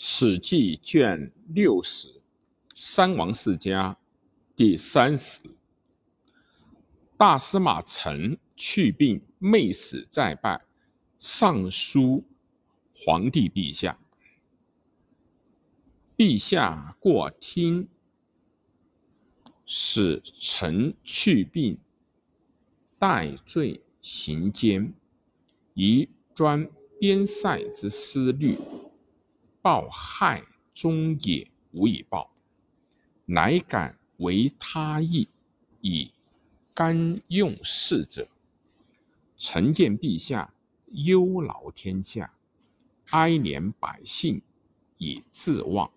史记卷六十，三王世家第三十。大司马陈去病，妹死在拜，上书皇帝陛下。陛下过听，使臣去病，代罪行奸，宜专边塞之思虑。报害终也无以报，乃敢为他意以甘用事者。臣见陛下忧劳天下，哀怜百姓以自忘，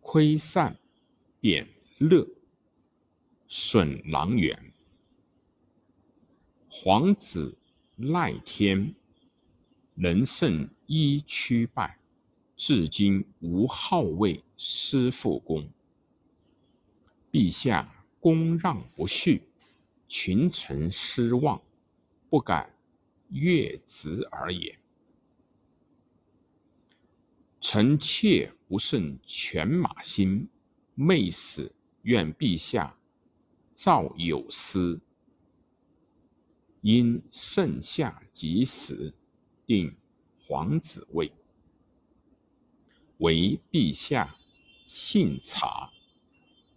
亏善贬乐，损狼源。皇子赖天。人胜一屈败，至今无号位师父公。陛下公让不恤，群臣失望，不敢越职而也。臣妾不胜犬马心，昧死，愿陛下造有司，因盛夏及时。定皇子位，为陛下信察。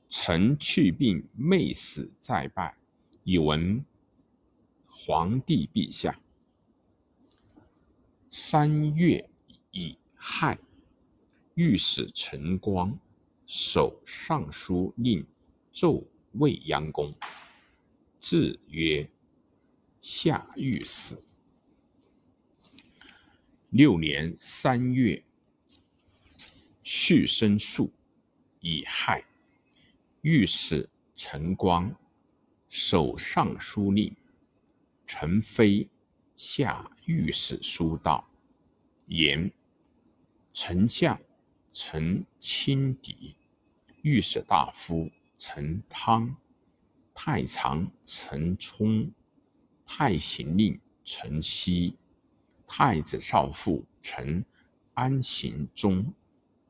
臣去病，妹死再拜，以闻皇帝陛下。三月乙亥，御史陈光守尚书令奏未央宫，字曰夏御史。六年三月，戌申朔，乙亥，御史陈光守尚书令，陈飞下御史书道，言丞相陈清狄，御史大夫陈汤，太常陈冲，太行令陈希。太子少傅臣安行中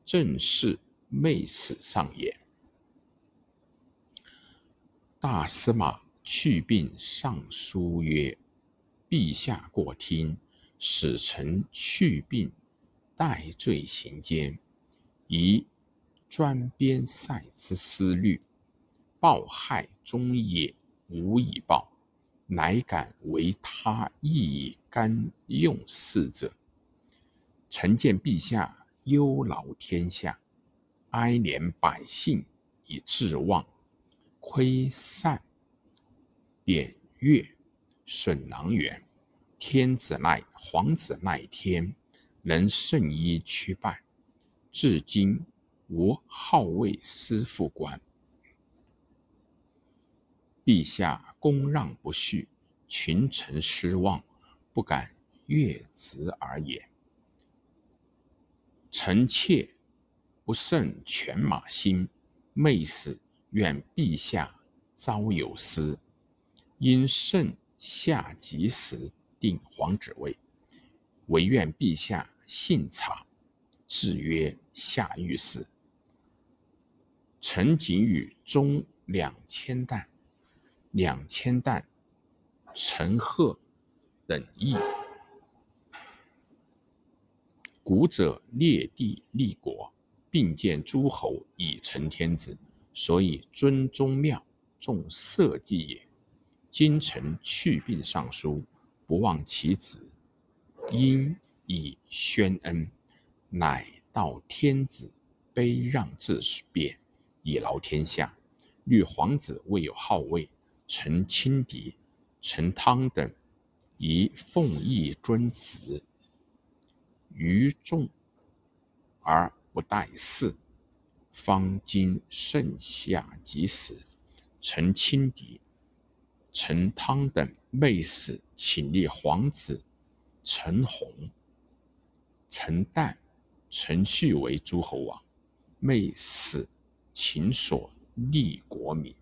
正是昧死上也。大司马去病上书曰：“陛下过听，使臣去病，代罪行间，宜专边塞之思虑，报害忠也无以报。”乃敢为他意甘用事者。臣见陛下忧劳天下，哀怜百姓以自忘，亏善贬越，损狼源。天子赖皇子赖天，能胜一屈败，至今无号位师父官。陛下公让不恤，群臣失望，不敢越职而也。臣妾不胜犬马心，昧死愿陛下昭有司，因盛夏及时定皇子位，唯愿陛下信察。制曰下御史。臣仅与中两千担。两千担，陈赫等邑。古者列地立国，并建诸侯以成天子，所以尊宗庙，重社稷也。今臣去病上书，不忘其子，因以宣恩，乃道天子卑让至贬，以劳天下。虑皇子未有号位。陈清狄、陈汤等，以奉义尊祠，于众而不待事。方今盛夏及时，陈清狄、陈汤等昧死，请立皇子陈洪、陈旦、陈旭为诸侯王，昧死，请所立国民。